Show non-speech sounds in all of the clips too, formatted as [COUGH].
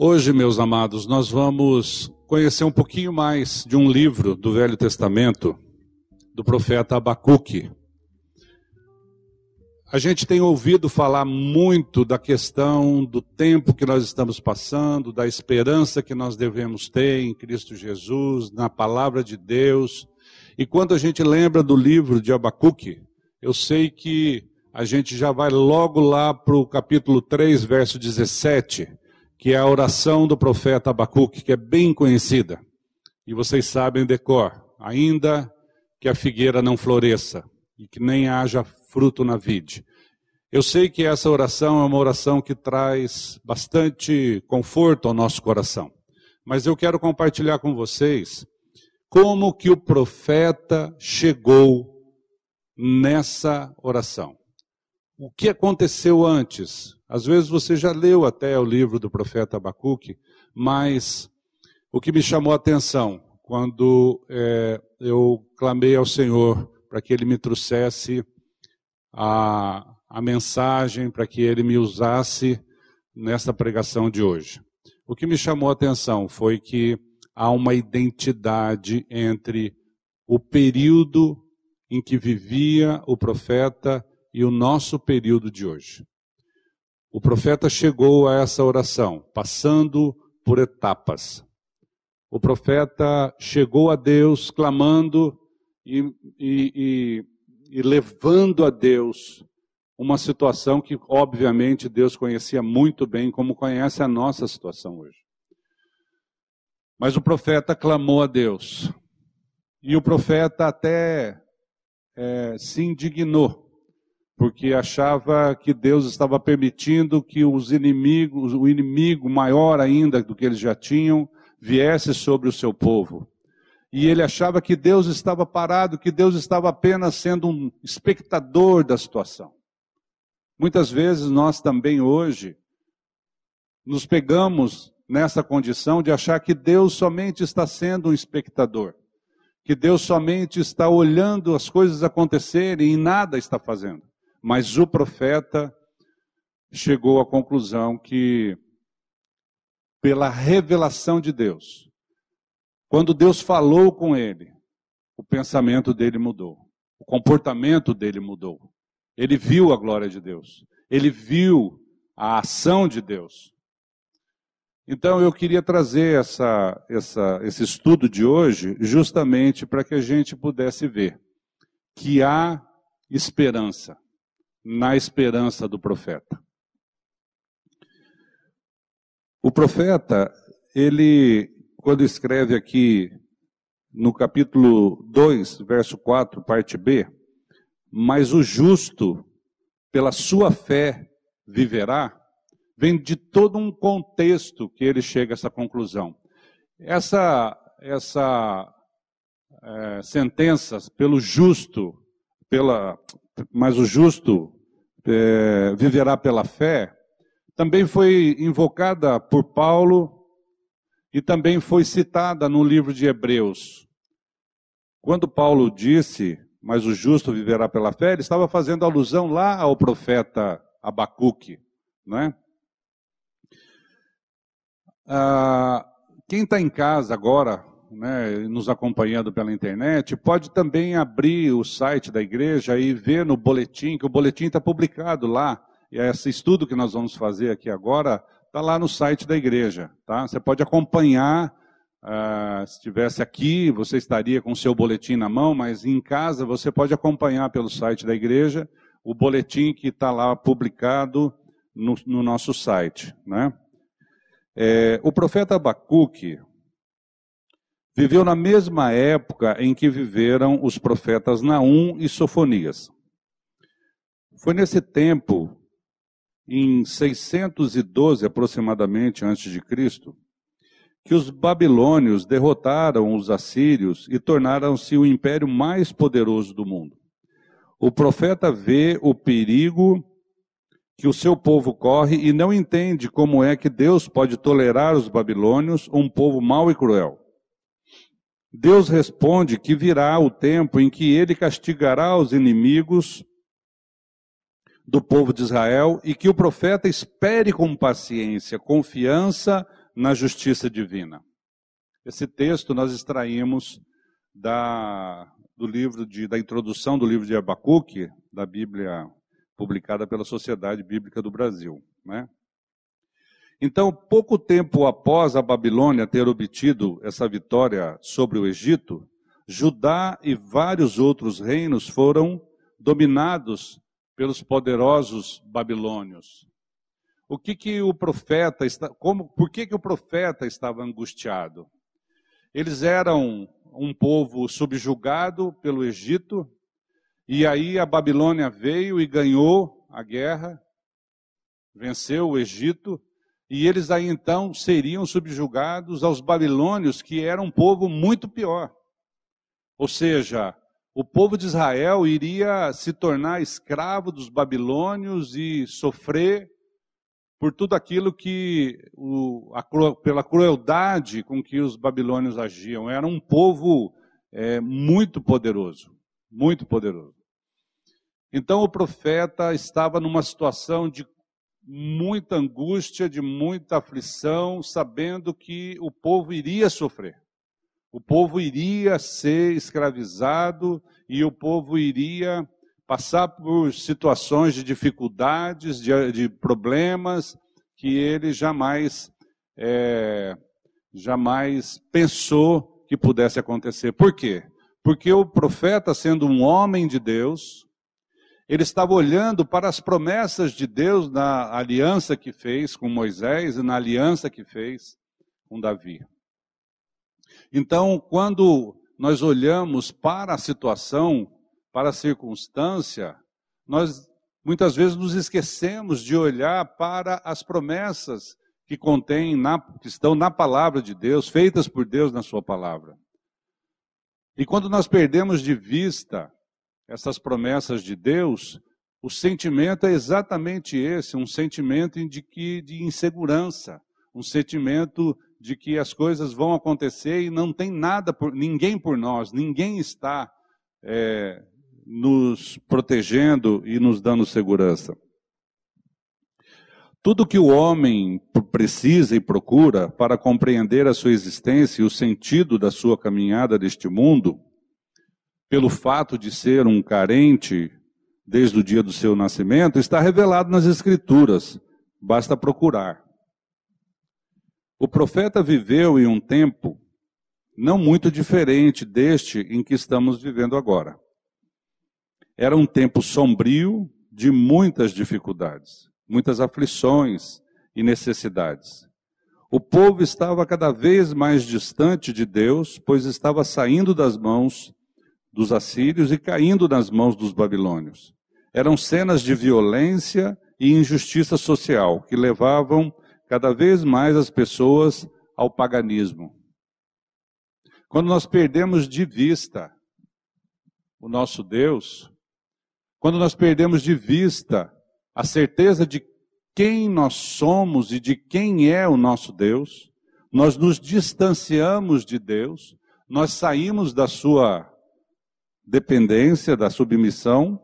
Hoje, meus amados, nós vamos conhecer um pouquinho mais de um livro do Velho Testamento, do profeta Abacuque. A gente tem ouvido falar muito da questão do tempo que nós estamos passando, da esperança que nós devemos ter em Cristo Jesus, na palavra de Deus. E quando a gente lembra do livro de Abacuque, eu sei que a gente já vai logo lá para o capítulo 3, verso 17, que é a oração do profeta Abacuque, que é bem conhecida. E vocês sabem decor, ainda que a figueira não floresça e que nem haja fruto na vide. Eu sei que essa oração é uma oração que traz bastante conforto ao nosso coração, mas eu quero compartilhar com vocês como que o profeta chegou nessa oração. O que aconteceu antes? Às vezes você já leu até o livro do profeta Abacuque, mas o que me chamou a atenção quando é, eu clamei ao Senhor para que Ele me trouxesse a, a mensagem, para que Ele me usasse nessa pregação de hoje. O que me chamou a atenção foi que há uma identidade entre o período em que vivia o profeta e o nosso período de hoje. O profeta chegou a essa oração, passando por etapas. O profeta chegou a Deus clamando e, e, e, e levando a Deus uma situação que, obviamente, Deus conhecia muito bem, como conhece a nossa situação hoje. Mas o profeta clamou a Deus. E o profeta até é, se indignou porque achava que Deus estava permitindo que os inimigos, o inimigo maior ainda do que eles já tinham, viesse sobre o seu povo. E ele achava que Deus estava parado, que Deus estava apenas sendo um espectador da situação. Muitas vezes nós também hoje nos pegamos nessa condição de achar que Deus somente está sendo um espectador, que Deus somente está olhando as coisas acontecerem e nada está fazendo. Mas o profeta chegou à conclusão que, pela revelação de Deus, quando Deus falou com ele, o pensamento dele mudou, o comportamento dele mudou. Ele viu a glória de Deus, ele viu a ação de Deus. Então eu queria trazer essa, essa, esse estudo de hoje justamente para que a gente pudesse ver que há esperança na esperança do profeta. O profeta, ele, quando escreve aqui no capítulo 2, verso 4, parte B, mas o justo, pela sua fé, viverá, vem de todo um contexto que ele chega a essa conclusão. Essa, essa é, sentença, pelo justo, pela, mas o justo é, viverá pela fé, também foi invocada por Paulo e também foi citada no livro de Hebreus. Quando Paulo disse, mas o justo viverá pela fé, ele estava fazendo alusão lá ao profeta Abacuque, né? Ah, quem está em casa agora, né, nos acompanhando pela internet, pode também abrir o site da igreja e ver no boletim, que o boletim está publicado lá. E esse estudo que nós vamos fazer aqui agora está lá no site da igreja. Tá? Você pode acompanhar. Uh, se estivesse aqui, você estaria com o seu boletim na mão, mas em casa você pode acompanhar pelo site da igreja o boletim que está lá publicado no, no nosso site. Né? É, o profeta Abacuque, viveu na mesma época em que viveram os profetas Naum e Sofonias. Foi nesse tempo, em 612 aproximadamente antes de Cristo, que os babilônios derrotaram os assírios e tornaram-se o império mais poderoso do mundo. O profeta vê o perigo que o seu povo corre e não entende como é que Deus pode tolerar os babilônios, um povo mau e cruel. Deus responde que virá o tempo em que ele castigará os inimigos do povo de Israel e que o profeta espere com paciência, confiança na justiça divina. Esse texto nós extraímos da, do livro de, da introdução do livro de Abacuque, da Bíblia publicada pela Sociedade Bíblica do Brasil. Né? Então, pouco tempo após a Babilônia ter obtido essa vitória sobre o Egito, Judá e vários outros reinos foram dominados pelos poderosos babilônios. O que que o profeta está, como, por que que o profeta estava angustiado? Eles eram um povo subjugado pelo Egito, e aí a Babilônia veio e ganhou a guerra, venceu o Egito, e eles aí então seriam subjugados aos babilônios, que era um povo muito pior. Ou seja, o povo de Israel iria se tornar escravo dos babilônios e sofrer por tudo aquilo que, o, a, pela crueldade com que os babilônios agiam. Era um povo é, muito poderoso, muito poderoso. Então o profeta estava numa situação de muita angústia, de muita aflição, sabendo que o povo iria sofrer. O povo iria ser escravizado e o povo iria passar por situações de dificuldades, de, de problemas que ele jamais, é, jamais pensou que pudesse acontecer. Por quê? Porque o profeta, sendo um homem de Deus, ele estava olhando para as promessas de Deus na aliança que fez com Moisés e na aliança que fez com Davi. Então, quando nós olhamos para a situação, para a circunstância, nós muitas vezes nos esquecemos de olhar para as promessas que contém, na, que estão na palavra de Deus, feitas por Deus na sua palavra. E quando nós perdemos de vista essas promessas de Deus, o sentimento é exatamente esse, um sentimento de que de insegurança, um sentimento de que as coisas vão acontecer e não tem nada por ninguém por nós, ninguém está é, nos protegendo e nos dando segurança. Tudo que o homem precisa e procura para compreender a sua existência e o sentido da sua caminhada deste mundo pelo fato de ser um carente desde o dia do seu nascimento, está revelado nas Escrituras, basta procurar. O profeta viveu em um tempo não muito diferente deste em que estamos vivendo agora. Era um tempo sombrio de muitas dificuldades, muitas aflições e necessidades. O povo estava cada vez mais distante de Deus, pois estava saindo das mãos dos assírios e caindo nas mãos dos babilônios. Eram cenas de violência e injustiça social que levavam cada vez mais as pessoas ao paganismo. Quando nós perdemos de vista o nosso Deus, quando nós perdemos de vista a certeza de quem nós somos e de quem é o nosso Deus, nós nos distanciamos de Deus, nós saímos da sua dependência, da submissão,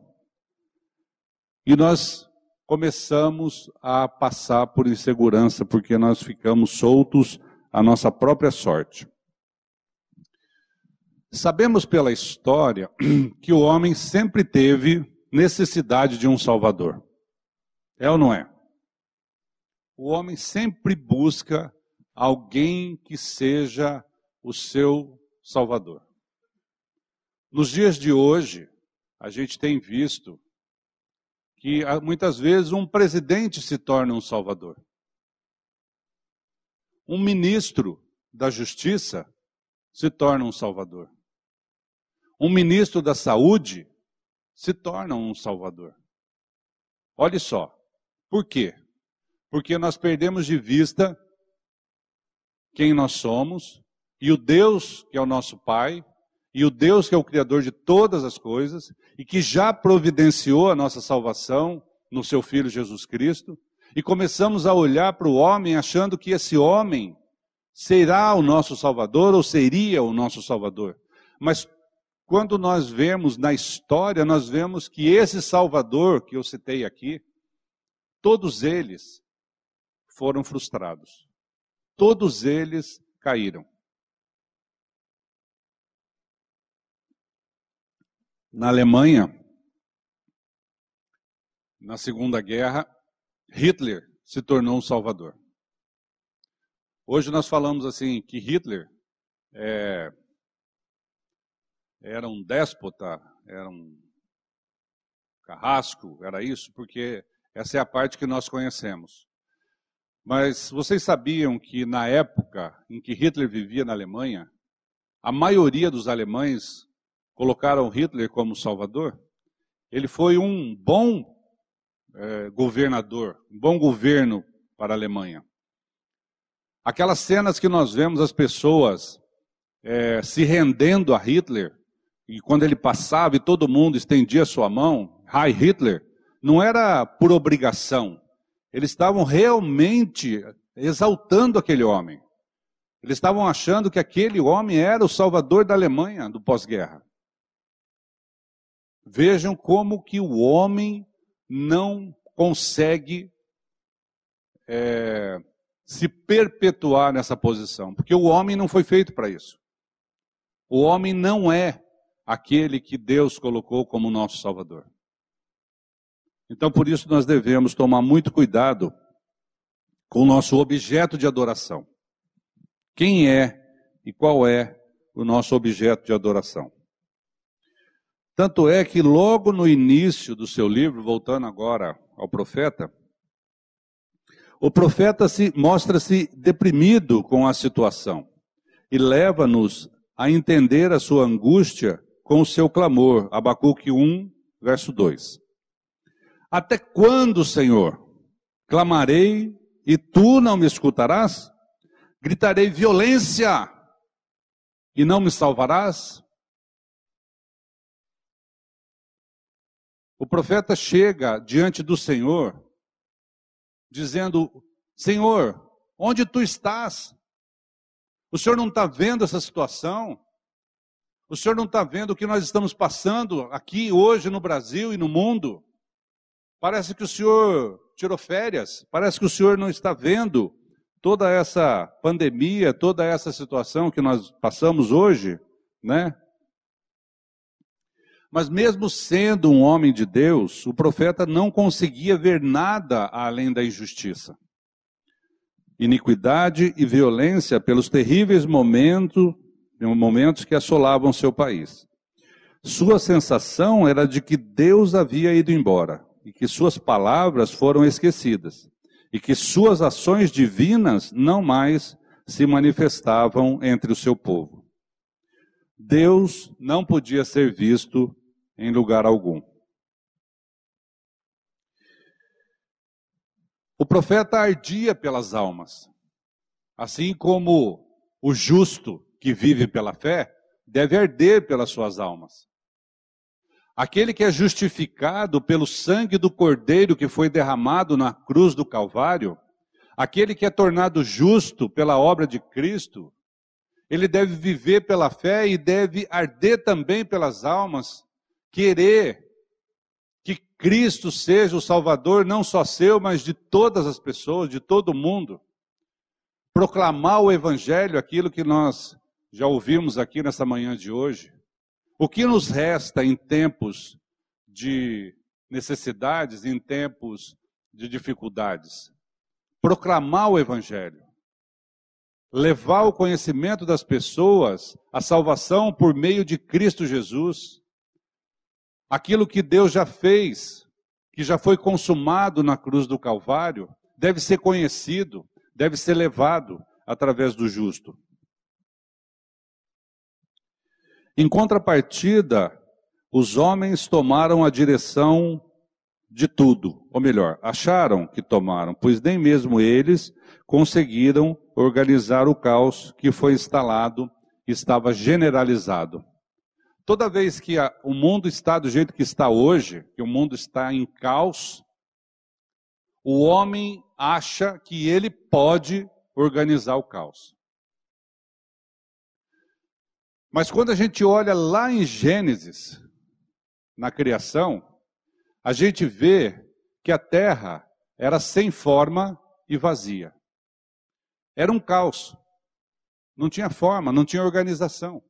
e nós começamos a passar por insegurança, porque nós ficamos soltos à nossa própria sorte. Sabemos pela história [CLEARS THROAT] que o homem sempre teve necessidade de um Salvador. É ou não é? O homem sempre busca alguém que seja o seu Salvador. Nos dias de hoje, a gente tem visto que ah, muitas vezes um presidente se torna um salvador. Um ministro da justiça se torna um salvador. Um ministro da saúde se torna um salvador. Olhe só. Por quê? Porque nós perdemos de vista quem nós somos e o Deus que é o nosso Pai e o Deus que é o Criador de todas as coisas e que já providenciou a nossa salvação no seu Filho Jesus Cristo, e começamos a olhar para o homem achando que esse homem será o nosso Salvador ou seria o nosso Salvador. Mas quando nós vemos na história, nós vemos que esse Salvador que eu citei aqui, todos eles foram frustrados. todos eles caíram. Na Alemanha, na Segunda Guerra, Hitler se tornou um salvador. Hoje nós falamos assim que Hitler é, era um déspota, era um carrasco, era isso, porque essa é a parte que nós conhecemos. Mas vocês sabiam que na época em que Hitler vivia na Alemanha, a maioria dos alemães colocaram Hitler como salvador? Ele foi um bom é, governador, um bom governo para a Alemanha. Aquelas cenas que nós vemos as pessoas é, se rendendo a Hitler, e quando ele passava e todo mundo estendia sua mão, Hi Hitler, não era por obrigação. Eles estavam realmente exaltando aquele homem. Eles estavam achando que aquele homem era o salvador da Alemanha do pós-guerra. Vejam como que o homem não consegue é, se perpetuar nessa posição, porque o homem não foi feito para isso. O homem não é aquele que Deus colocou como nosso Salvador. Então, por isso, nós devemos tomar muito cuidado com o nosso objeto de adoração. Quem é e qual é o nosso objeto de adoração? Tanto é que logo no início do seu livro, voltando agora ao profeta, o profeta se mostra-se deprimido com a situação e leva-nos a entender a sua angústia com o seu clamor. Abacuque 1, verso 2. Até quando, Senhor? Clamarei e tu não me escutarás? Gritarei violência e não me salvarás? O profeta chega diante do Senhor dizendo: Senhor, onde tu estás? O Senhor não está vendo essa situação? O Senhor não está vendo o que nós estamos passando aqui hoje no Brasil e no mundo? Parece que o Senhor tirou férias, parece que o Senhor não está vendo toda essa pandemia, toda essa situação que nós passamos hoje, né? Mas mesmo sendo um homem de Deus, o profeta não conseguia ver nada além da injustiça. Iniquidade e violência pelos terríveis momentos, momentos que assolavam seu país. Sua sensação era de que Deus havia ido embora e que suas palavras foram esquecidas e que suas ações divinas não mais se manifestavam entre o seu povo. Deus não podia ser visto em lugar algum. O profeta ardia pelas almas, assim como o justo que vive pela fé deve arder pelas suas almas. Aquele que é justificado pelo sangue do Cordeiro que foi derramado na cruz do Calvário, aquele que é tornado justo pela obra de Cristo, ele deve viver pela fé e deve arder também pelas almas querer que Cristo seja o Salvador, não só seu, mas de todas as pessoas, de todo mundo. Proclamar o Evangelho, aquilo que nós já ouvimos aqui nessa manhã de hoje. O que nos resta em tempos de necessidades, em tempos de dificuldades? Proclamar o Evangelho. Levar o conhecimento das pessoas, a salvação por meio de Cristo Jesus Aquilo que Deus já fez, que já foi consumado na cruz do Calvário, deve ser conhecido, deve ser levado através do justo. Em contrapartida, os homens tomaram a direção de tudo, ou melhor, acharam que tomaram, pois nem mesmo eles conseguiram organizar o caos que foi instalado e estava generalizado. Toda vez que a, o mundo está do jeito que está hoje, que o mundo está em caos, o homem acha que ele pode organizar o caos. Mas quando a gente olha lá em Gênesis, na criação, a gente vê que a terra era sem forma e vazia. Era um caos. Não tinha forma, não tinha organização.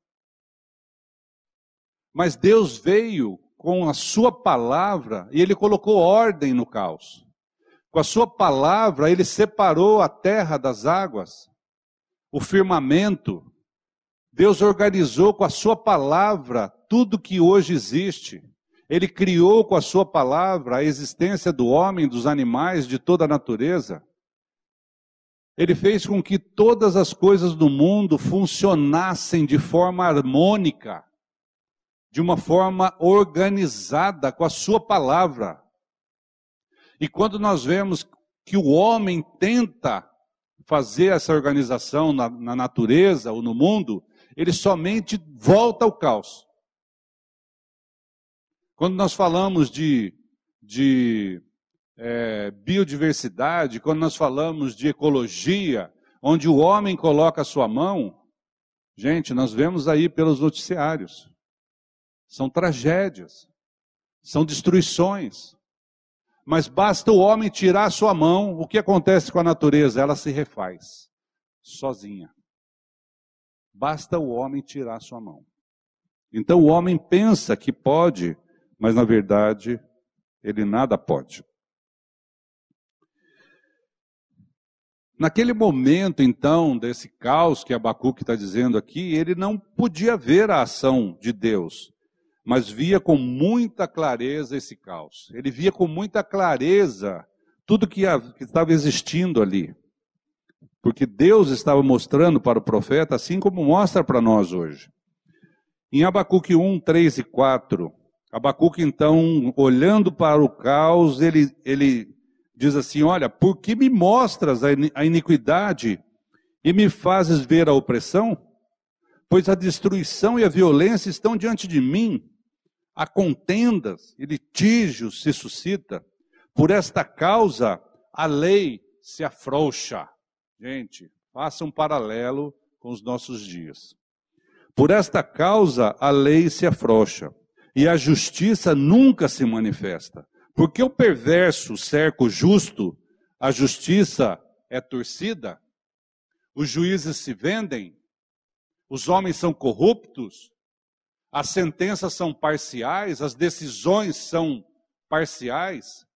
Mas Deus veio com a sua palavra e ele colocou ordem no caos. Com a sua palavra, ele separou a terra das águas, o firmamento. Deus organizou com a sua palavra tudo que hoje existe. Ele criou com a sua palavra a existência do homem, dos animais, de toda a natureza. Ele fez com que todas as coisas do mundo funcionassem de forma harmônica de uma forma organizada com a sua palavra. E quando nós vemos que o homem tenta fazer essa organização na, na natureza ou no mundo, ele somente volta ao caos. Quando nós falamos de, de é, biodiversidade, quando nós falamos de ecologia, onde o homem coloca a sua mão, gente, nós vemos aí pelos noticiários são tragédias, são destruições. Mas basta o homem tirar a sua mão, o que acontece com a natureza? Ela se refaz, sozinha. Basta o homem tirar a sua mão. Então o homem pensa que pode, mas na verdade ele nada pode. Naquele momento, então, desse caos que Abacuque está dizendo aqui, ele não podia ver a ação de Deus mas via com muita clareza esse caos. Ele via com muita clareza tudo que, que estava existindo ali. Porque Deus estava mostrando para o profeta, assim como mostra para nós hoje. Em Abacuque 1, 3 e 4, Abacuque, então, olhando para o caos, ele, ele diz assim: Olha, por que me mostras a iniquidade e me fazes ver a opressão? Pois a destruição e a violência estão diante de mim a contendas e litígios se suscita. Por esta causa, a lei se afrouxa. Gente, faça um paralelo com os nossos dias. Por esta causa, a lei se afrouxa e a justiça nunca se manifesta. Porque o perverso cerca o justo, a justiça é torcida, os juízes se vendem, os homens são corruptos, as sentenças são parciais, as decisões são parciais,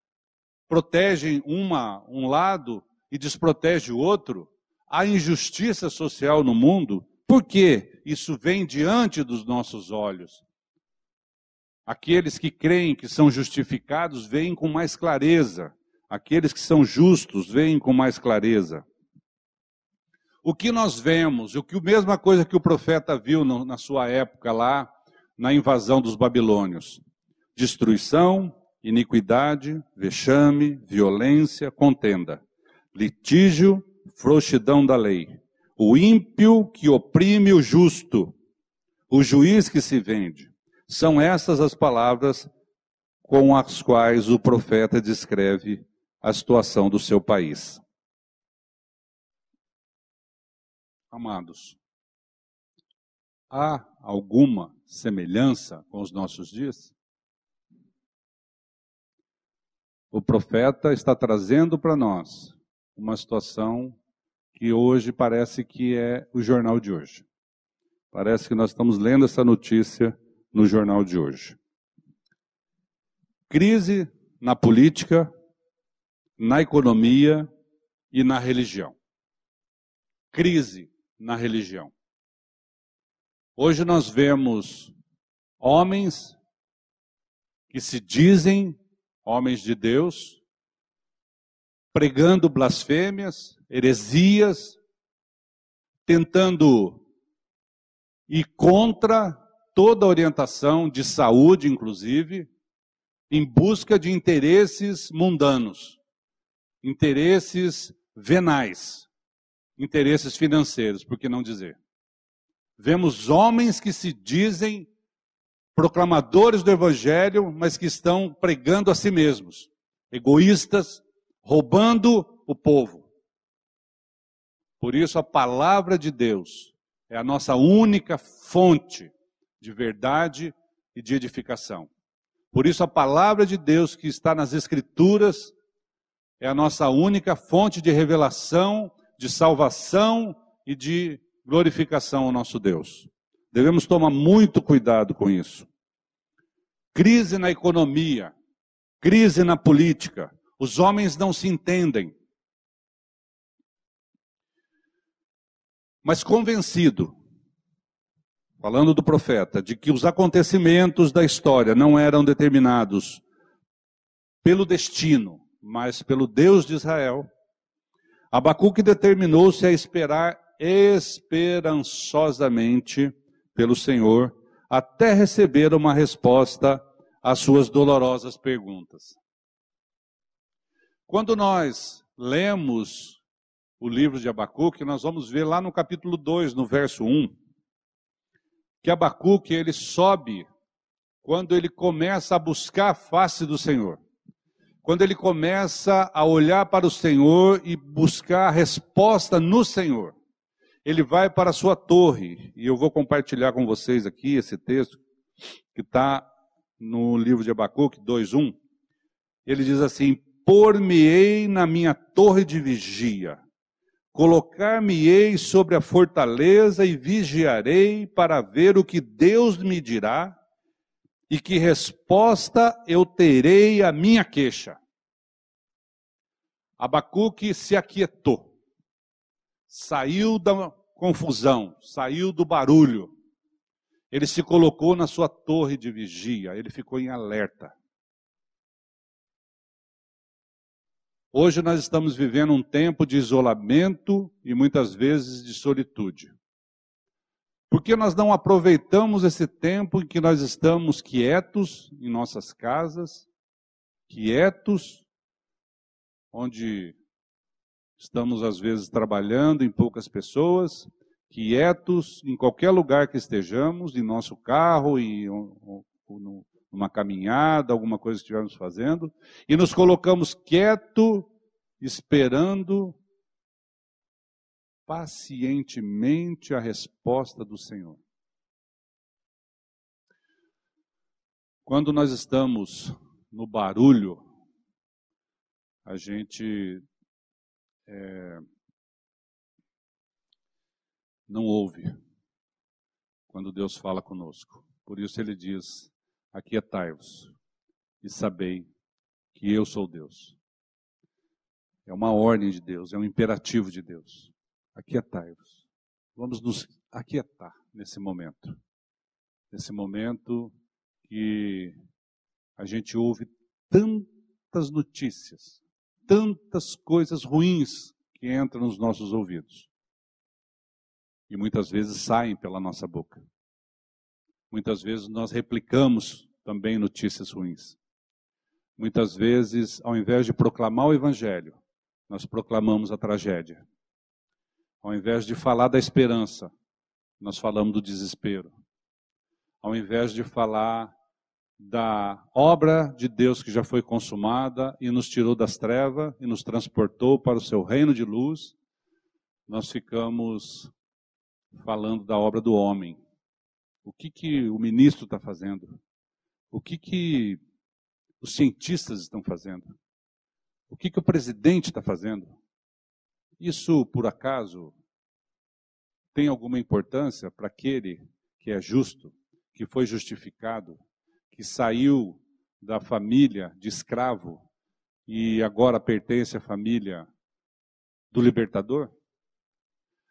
protegem uma, um lado e desprotege o outro, há injustiça social no mundo, por que isso vem diante dos nossos olhos? Aqueles que creem que são justificados veem com mais clareza, aqueles que são justos veem com mais clareza. O que nós vemos, o que a mesma coisa que o profeta viu no, na sua época lá, na invasão dos babilônios: destruição, iniquidade, vexame, violência, contenda, litígio, frouxidão da lei, o ímpio que oprime o justo, o juiz que se vende. São essas as palavras com as quais o profeta descreve a situação do seu país. Amados, há alguma semelhança com os nossos dias? O profeta está trazendo para nós uma situação que hoje parece que é o jornal de hoje. Parece que nós estamos lendo essa notícia no jornal de hoje. Crise na política, na economia e na religião. Crise na religião. Hoje nós vemos homens que se dizem homens de Deus, pregando blasfêmias, heresias, tentando ir contra toda orientação de saúde, inclusive, em busca de interesses mundanos, interesses venais, interesses financeiros, por que não dizer? Vemos homens que se dizem proclamadores do Evangelho, mas que estão pregando a si mesmos, egoístas, roubando o povo. Por isso, a palavra de Deus é a nossa única fonte de verdade e de edificação. Por isso, a palavra de Deus que está nas Escrituras é a nossa única fonte de revelação de salvação e de glorificação ao nosso Deus. Devemos tomar muito cuidado com isso. Crise na economia, crise na política. Os homens não se entendem. Mas convencido, falando do profeta, de que os acontecimentos da história não eram determinados pelo destino, mas pelo Deus de Israel, Abacuque determinou-se a esperar esperançosamente pelo Senhor até receber uma resposta às suas dolorosas perguntas. Quando nós lemos o livro de Abacuque, nós vamos ver lá no capítulo 2, no verso 1, que Abacuque ele sobe quando ele começa a buscar a face do Senhor. Quando ele começa a olhar para o Senhor e buscar a resposta no Senhor. Ele vai para a sua torre, e eu vou compartilhar com vocês aqui esse texto que está no livro de Abacuque 2:1. Ele diz assim: Por-me-ei na minha torre de vigia, Colocar-me-ei sobre a fortaleza e vigiarei para ver o que Deus me dirá e que resposta eu terei à minha queixa. Abacuque se aquietou, saiu da confusão, saiu do barulho. Ele se colocou na sua torre de vigia, ele ficou em alerta. Hoje nós estamos vivendo um tempo de isolamento e muitas vezes de solitude. Por que nós não aproveitamos esse tempo em que nós estamos quietos em nossas casas, quietos, onde estamos às vezes trabalhando em poucas pessoas, quietos em qualquer lugar que estejamos, em nosso carro, em uma caminhada, alguma coisa que estivermos fazendo, e nos colocamos quieto, esperando pacientemente a resposta do Senhor. Quando nós estamos no barulho, a gente é, não ouve quando Deus fala conosco. Por isso ele diz: aquietai-vos e sabei que eu sou Deus. É uma ordem de Deus, é um imperativo de Deus. Aquietai-vos. Vamos nos aquietar nesse momento. Nesse momento que a gente ouve tantas notícias, tantas coisas ruins que entram nos nossos ouvidos. E muitas vezes saem pela nossa boca. Muitas vezes nós replicamos também notícias ruins. Muitas vezes, ao invés de proclamar o Evangelho, nós proclamamos a tragédia. Ao invés de falar da esperança, nós falamos do desespero. Ao invés de falar da obra de Deus que já foi consumada e nos tirou das trevas e nos transportou para o seu reino de luz, nós ficamos falando da obra do homem, o que, que o ministro está fazendo? O que, que os cientistas estão fazendo? O que, que o presidente está fazendo? Isso, por acaso, tem alguma importância para aquele que é justo, que foi justificado, que saiu da família de escravo e agora pertence à família do libertador?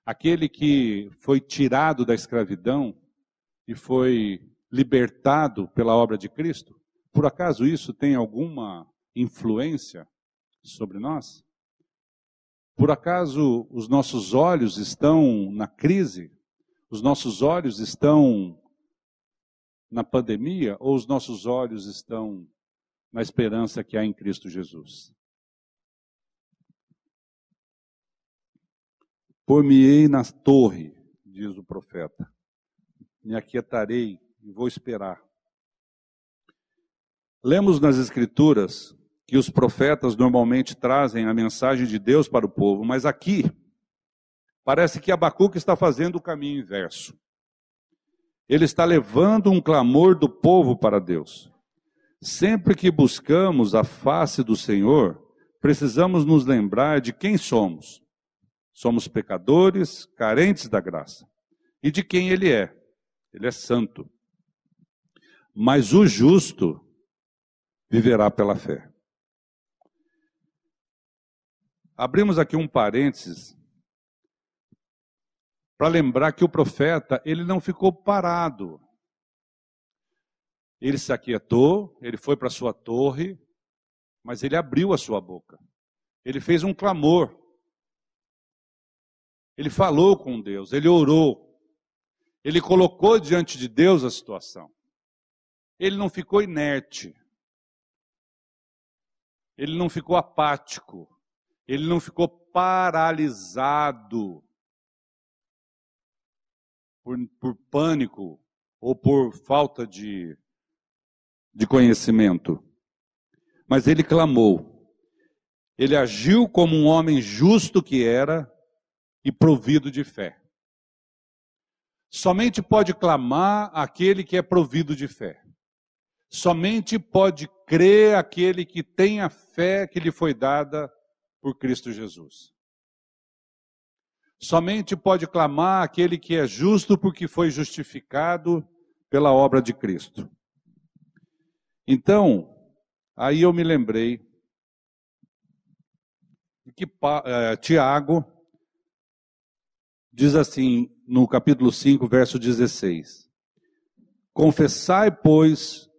Aquele que foi tirado da escravidão e foi libertado pela obra de Cristo? Por acaso isso tem alguma influência sobre nós? Por acaso os nossos olhos estão na crise? Os nossos olhos estão na pandemia ou os nossos olhos estão na esperança que há em Cristo Jesus? Por-me-ei na torre, diz o profeta, me aquietarei e vou esperar. Lemos nas Escrituras que os profetas normalmente trazem a mensagem de Deus para o povo, mas aqui parece que Abacuque está fazendo o caminho inverso. Ele está levando um clamor do povo para Deus. Sempre que buscamos a face do Senhor, precisamos nos lembrar de quem somos. Somos pecadores, carentes da graça. E de quem ele é? Ele é santo. Mas o justo viverá pela fé. Abrimos aqui um parênteses para lembrar que o profeta, ele não ficou parado. Ele se aquietou, ele foi para sua torre, mas ele abriu a sua boca. Ele fez um clamor. Ele falou com Deus, ele orou. Ele colocou diante de Deus a situação. Ele não ficou inerte. Ele não ficou apático. Ele não ficou paralisado por, por pânico ou por falta de, de conhecimento. Mas ele clamou. Ele agiu como um homem justo que era e provido de fé. Somente pode clamar aquele que é provido de fé. Somente pode crer aquele que tem a fé que lhe foi dada por Cristo Jesus. Somente pode clamar aquele que é justo porque foi justificado pela obra de Cristo. Então, aí eu me lembrei que uh, Tiago diz assim no capítulo 5, verso 16: Confessai, pois,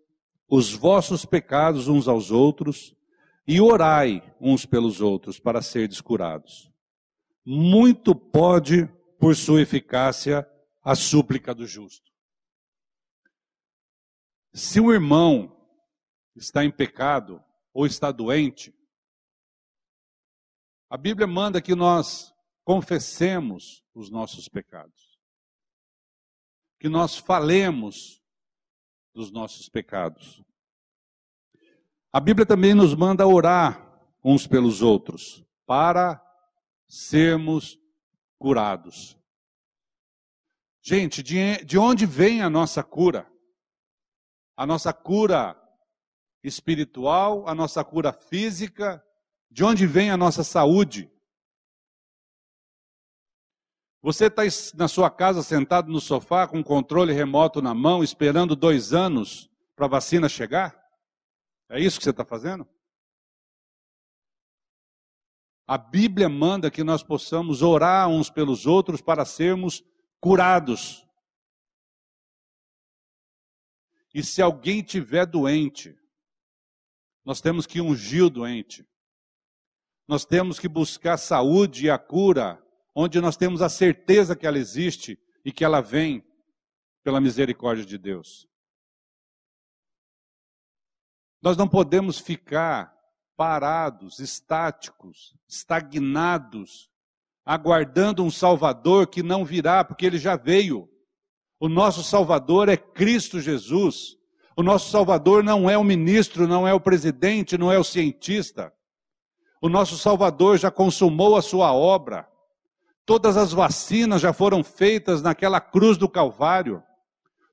os vossos pecados uns aos outros e orai uns pelos outros para serdes curados. Muito pode, por sua eficácia, a súplica do justo. Se um irmão está em pecado ou está doente, a Bíblia manda que nós confessemos os nossos pecados. Que nós falemos dos nossos pecados. A Bíblia também nos manda orar uns pelos outros para sermos curados. Gente, de, de onde vem a nossa cura? A nossa cura espiritual, a nossa cura física, de onde vem a nossa saúde? Você está na sua casa sentado no sofá com o controle remoto na mão, esperando dois anos para a vacina chegar? É isso que você está fazendo? A Bíblia manda que nós possamos orar uns pelos outros para sermos curados. E se alguém tiver doente, nós temos que ungir o doente. Nós temos que buscar saúde e a cura, onde nós temos a certeza que ela existe e que ela vem pela misericórdia de Deus. Nós não podemos ficar parados, estáticos, estagnados, aguardando um Salvador que não virá, porque ele já veio. O nosso Salvador é Cristo Jesus. O nosso Salvador não é o ministro, não é o presidente, não é o cientista. O nosso Salvador já consumou a sua obra. Todas as vacinas já foram feitas naquela cruz do Calvário.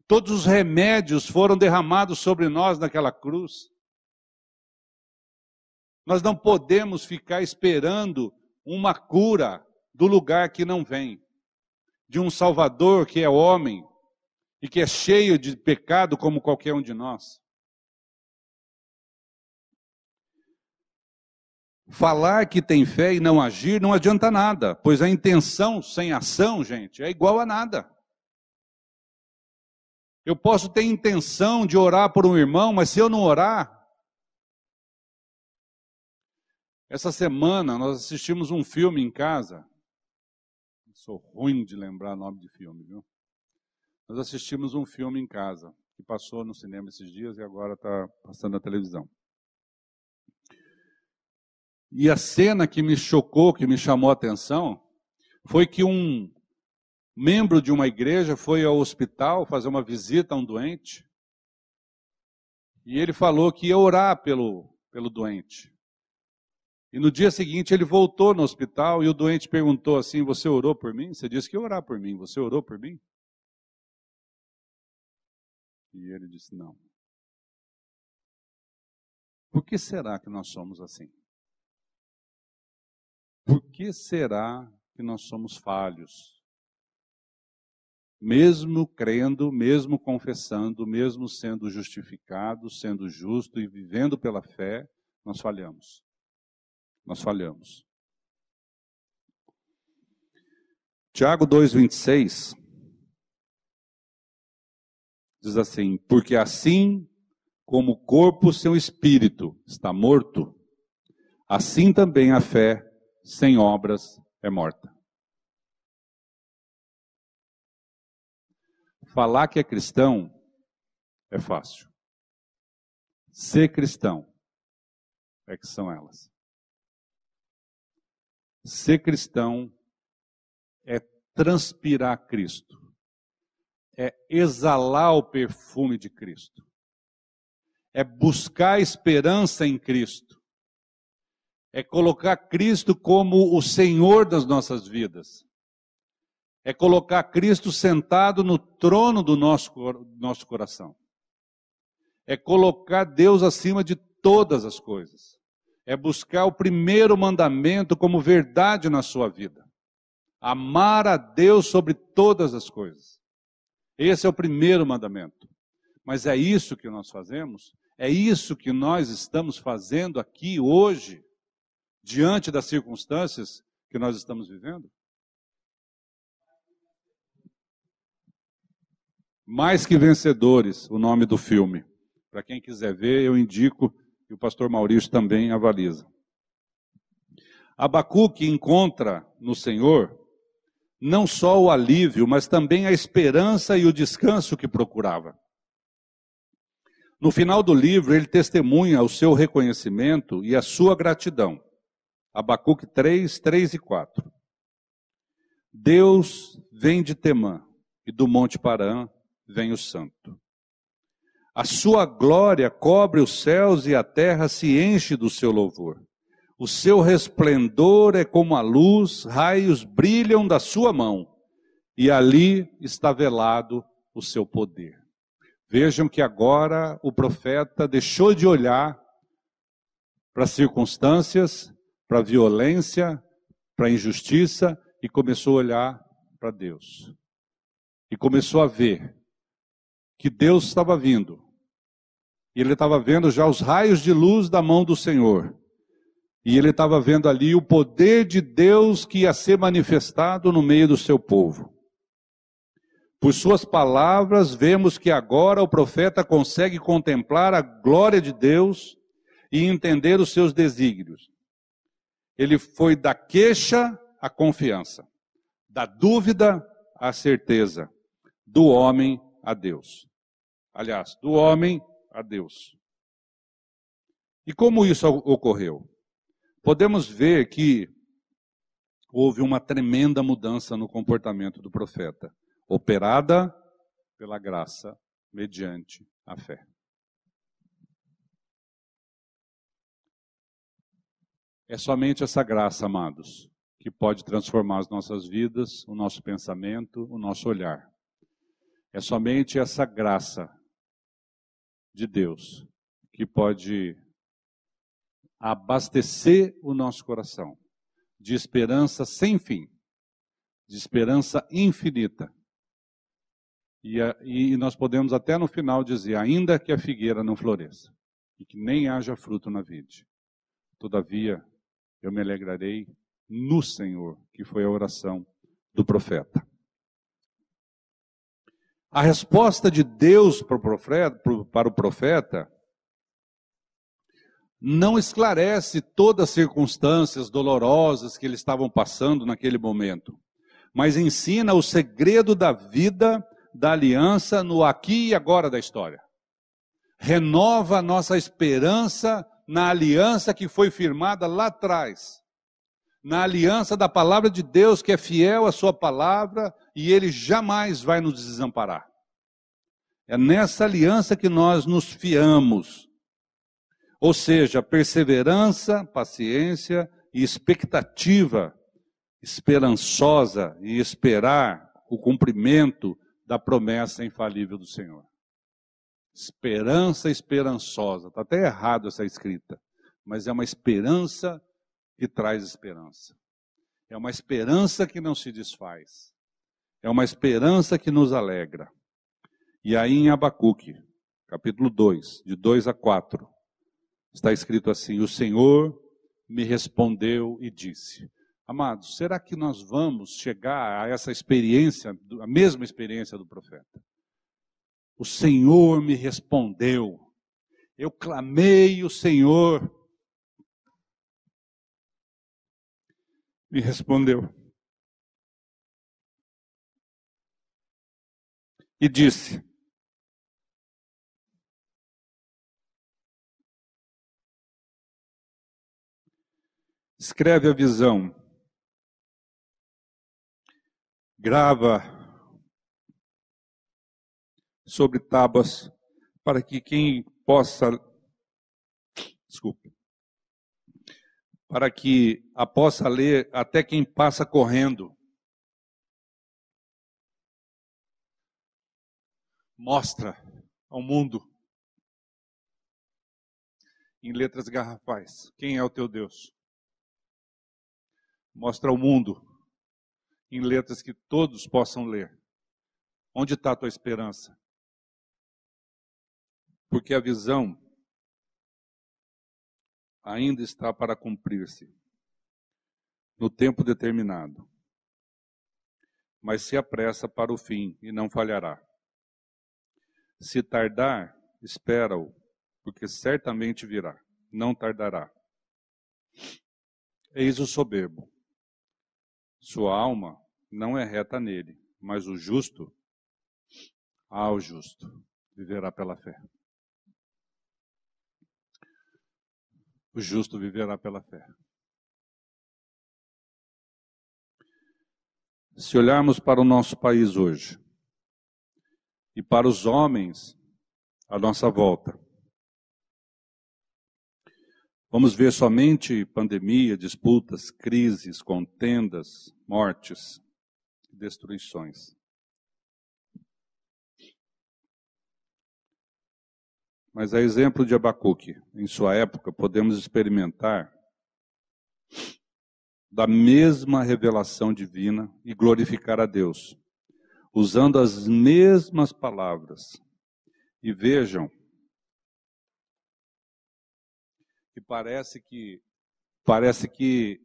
Todos os remédios foram derramados sobre nós naquela cruz. Nós não podemos ficar esperando uma cura do lugar que não vem, de um Salvador que é homem e que é cheio de pecado como qualquer um de nós. Falar que tem fé e não agir não adianta nada, pois a intenção sem ação, gente, é igual a nada. Eu posso ter intenção de orar por um irmão, mas se eu não orar. Essa semana nós assistimos um filme em casa. Sou ruim de lembrar nome de filme, viu? Nós assistimos um filme em casa, que passou no cinema esses dias e agora está passando na televisão. E a cena que me chocou, que me chamou a atenção, foi que um membro de uma igreja foi ao hospital fazer uma visita a um doente. E ele falou que ia orar pelo, pelo doente. E no dia seguinte ele voltou no hospital e o doente perguntou assim: Você orou por mim? Você disse que ia orar por mim. Você orou por mim? E ele disse: Não. Por que será que nós somos assim? Por que será que nós somos falhos. Mesmo crendo, mesmo confessando, mesmo sendo justificado, sendo justo e vivendo pela fé, nós falhamos. Nós falhamos. Tiago 2,26 diz assim: Porque assim como o corpo sem o espírito está morto, assim também a fé sem obras é morta. Falar que é cristão é fácil. Ser cristão é que são elas. Ser cristão é transpirar Cristo, é exalar o perfume de Cristo, é buscar esperança em Cristo, é colocar Cristo como o Senhor das nossas vidas, é colocar Cristo sentado no trono do nosso, nosso coração, é colocar Deus acima de todas as coisas, é buscar o primeiro mandamento como verdade na sua vida. Amar a Deus sobre todas as coisas. Esse é o primeiro mandamento. Mas é isso que nós fazemos? É isso que nós estamos fazendo aqui hoje, diante das circunstâncias que nós estamos vivendo? Mais que vencedores, o nome do filme. Para quem quiser ver, eu indico e o pastor Maurício também avaliza. Abacuque encontra no Senhor não só o alívio, mas também a esperança e o descanso que procurava. No final do livro, ele testemunha o seu reconhecimento e a sua gratidão. Abacuque 3, 3 e 4. Deus vem de Temã, e do Monte Parã vem o Santo. A sua glória cobre os céus e a terra se enche do seu louvor. O seu resplendor é como a luz, raios brilham da sua mão, e ali está velado o seu poder. Vejam que agora o profeta deixou de olhar para as circunstâncias, para a violência, para a injustiça e começou a olhar para Deus. E começou a ver que Deus estava vindo. E ele estava vendo já os raios de luz da mão do Senhor. E ele estava vendo ali o poder de Deus que ia ser manifestado no meio do seu povo. Por suas palavras, vemos que agora o profeta consegue contemplar a glória de Deus e entender os seus desígnios. Ele foi da queixa à confiança, da dúvida à certeza, do homem a Deus. Aliás, do homem a Deus. E como isso ocorreu? podemos ver que houve uma tremenda mudança no comportamento do profeta, operada pela graça mediante a fé. É somente essa graça, amados, que pode transformar as nossas vidas, o nosso pensamento, o nosso olhar. É somente essa graça de Deus que pode abastecer o nosso coração de esperança sem fim, de esperança infinita. E, e, nós podemos até no final dizer: ainda que a figueira não floresça e que nem haja fruto na vide, todavia eu me alegrarei no Senhor, que foi a oração do profeta. A resposta de Deus para o profeta, não esclarece todas as circunstâncias dolorosas que eles estavam passando naquele momento, mas ensina o segredo da vida, da aliança no aqui e agora da história. Renova a nossa esperança na aliança que foi firmada lá atrás, na aliança da palavra de Deus que é fiel à sua palavra e ele jamais vai nos desamparar. É nessa aliança que nós nos fiamos ou seja, perseverança, paciência e expectativa esperançosa e esperar o cumprimento da promessa infalível do Senhor. Esperança esperançosa. Está até errado essa escrita, mas é uma esperança que traz esperança. É uma esperança que não se desfaz. É uma esperança que nos alegra. E aí em Abacuque, capítulo 2, de 2 a 4, está escrito assim: O Senhor me respondeu e disse: Amados, será que nós vamos chegar a essa experiência, a mesma experiência do profeta? O Senhor me respondeu. Eu clamei, o Senhor me respondeu. E disse: Escreve a visão grava sobre tábuas para que quem possa desculpe para que a possa ler até quem passa correndo mostra ao mundo em letras garrafais quem é o teu Deus mostra ao mundo em letras que todos possam ler. Onde está a tua esperança? Porque a visão ainda está para cumprir-se no tempo determinado. Mas se apressa para o fim e não falhará. Se tardar, espera-o, porque certamente virá, não tardará. Eis o soberbo sua alma não é reta nele, mas o justo, ah, o justo, viverá pela fé. O justo viverá pela fé. Se olharmos para o nosso país hoje e para os homens à nossa volta, Vamos ver somente pandemia, disputas, crises, contendas, mortes, destruições. Mas a exemplo de Abacuque, em sua época, podemos experimentar da mesma revelação divina e glorificar a Deus, usando as mesmas palavras. E vejam que parece que parece que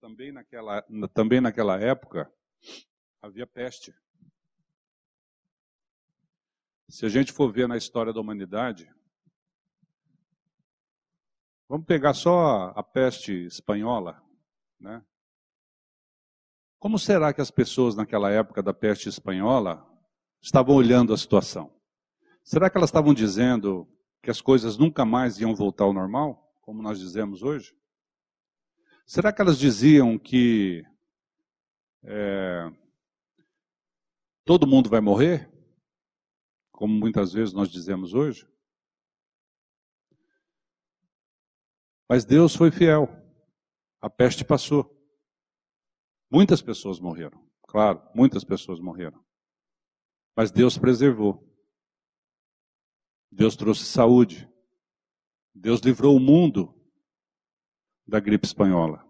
também naquela também naquela época havia peste. Se a gente for ver na história da humanidade, vamos pegar só a peste espanhola, né? Como será que as pessoas naquela época da peste espanhola estavam olhando a situação? Será que elas estavam dizendo, que as coisas nunca mais iam voltar ao normal, como nós dizemos hoje? Será que elas diziam que é, todo mundo vai morrer, como muitas vezes nós dizemos hoje? Mas Deus foi fiel. A peste passou. Muitas pessoas morreram. Claro, muitas pessoas morreram. Mas Deus preservou. Deus trouxe saúde. Deus livrou o mundo da gripe espanhola.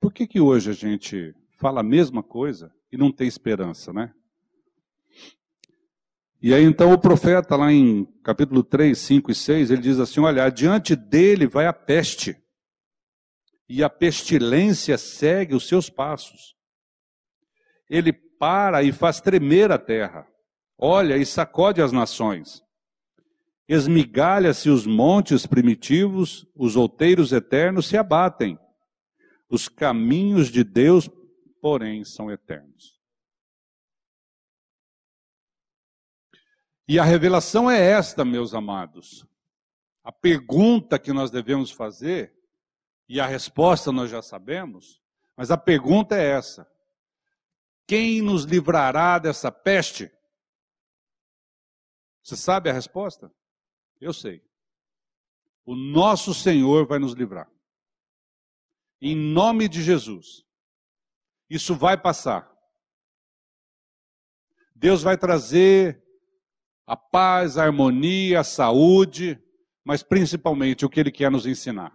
Por que que hoje a gente fala a mesma coisa e não tem esperança, né? E aí então o profeta lá em capítulo 3, 5 e 6, ele diz assim: "Olha, adiante dele vai a peste, e a pestilência segue os seus passos. Ele para e faz tremer a terra. Olha e sacode as nações. Esmigalha-se os montes primitivos, os outeiros eternos se abatem. Os caminhos de Deus, porém, são eternos. E a revelação é esta, meus amados. A pergunta que nós devemos fazer, e a resposta nós já sabemos, mas a pergunta é essa: quem nos livrará dessa peste? Você sabe a resposta? Eu sei. O nosso Senhor vai nos livrar. Em nome de Jesus. Isso vai passar. Deus vai trazer a paz, a harmonia, a saúde, mas principalmente o que Ele quer nos ensinar: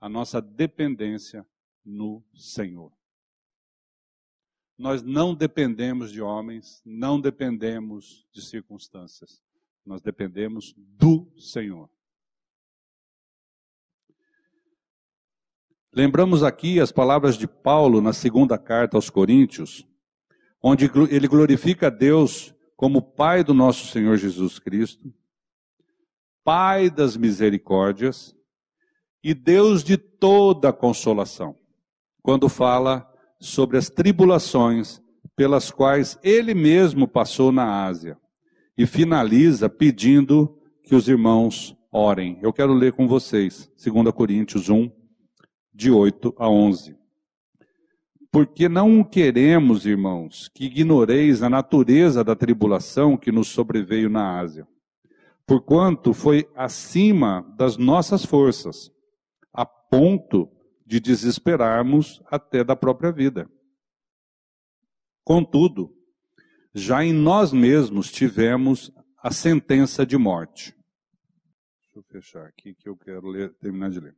a nossa dependência no Senhor. Nós não dependemos de homens, não dependemos de circunstâncias. Nós dependemos do Senhor. Lembramos aqui as palavras de Paulo na segunda carta aos Coríntios, onde ele glorifica a Deus como Pai do nosso Senhor Jesus Cristo, Pai das misericórdias e Deus de toda consolação, quando fala sobre as tribulações pelas quais ele mesmo passou na Ásia, e finaliza pedindo que os irmãos orem. Eu quero ler com vocês, 2 Coríntios 1, de 8 a 11. Porque não queremos, irmãos, que ignoreis a natureza da tribulação que nos sobreveio na Ásia, porquanto foi acima das nossas forças, a ponto de desesperarmos até da própria vida. Contudo, já em nós mesmos tivemos a sentença de morte. Deixa eu fechar aqui que eu quero ler, terminar de ler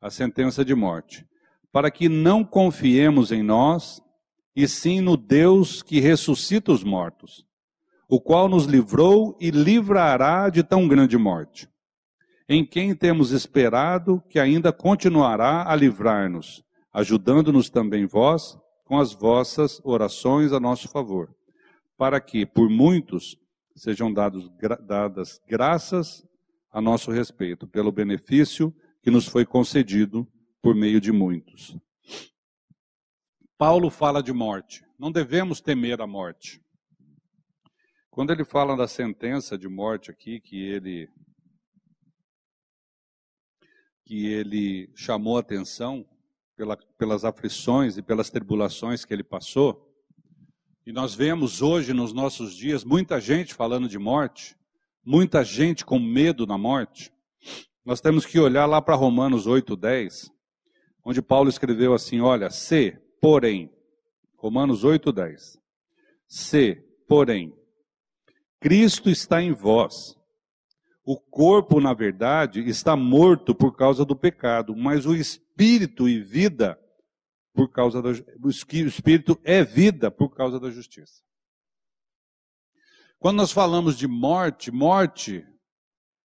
a sentença de morte, para que não confiemos em nós, e sim no Deus que ressuscita os mortos, o qual nos livrou e livrará de tão grande morte, em quem temos esperado que ainda continuará a livrar-nos, ajudando-nos também vós com as vossas orações a nosso favor, para que, por muitos, sejam dados, dadas graças a nosso respeito, pelo benefício que nos foi concedido por meio de muitos. Paulo fala de morte. Não devemos temer a morte. Quando ele fala da sentença de morte aqui, que ele que ele chamou atenção pela, pelas aflições e pelas tribulações que ele passou, e nós vemos hoje nos nossos dias muita gente falando de morte, muita gente com medo na morte. Nós temos que olhar lá para Romanos 8, 10, onde Paulo escreveu assim: Olha, se, porém, Romanos 8, 10. Se, porém, Cristo está em vós, o corpo, na verdade, está morto por causa do pecado, mas o espírito e vida por causa da o espírito é vida por causa da justiça. Quando nós falamos de morte, morte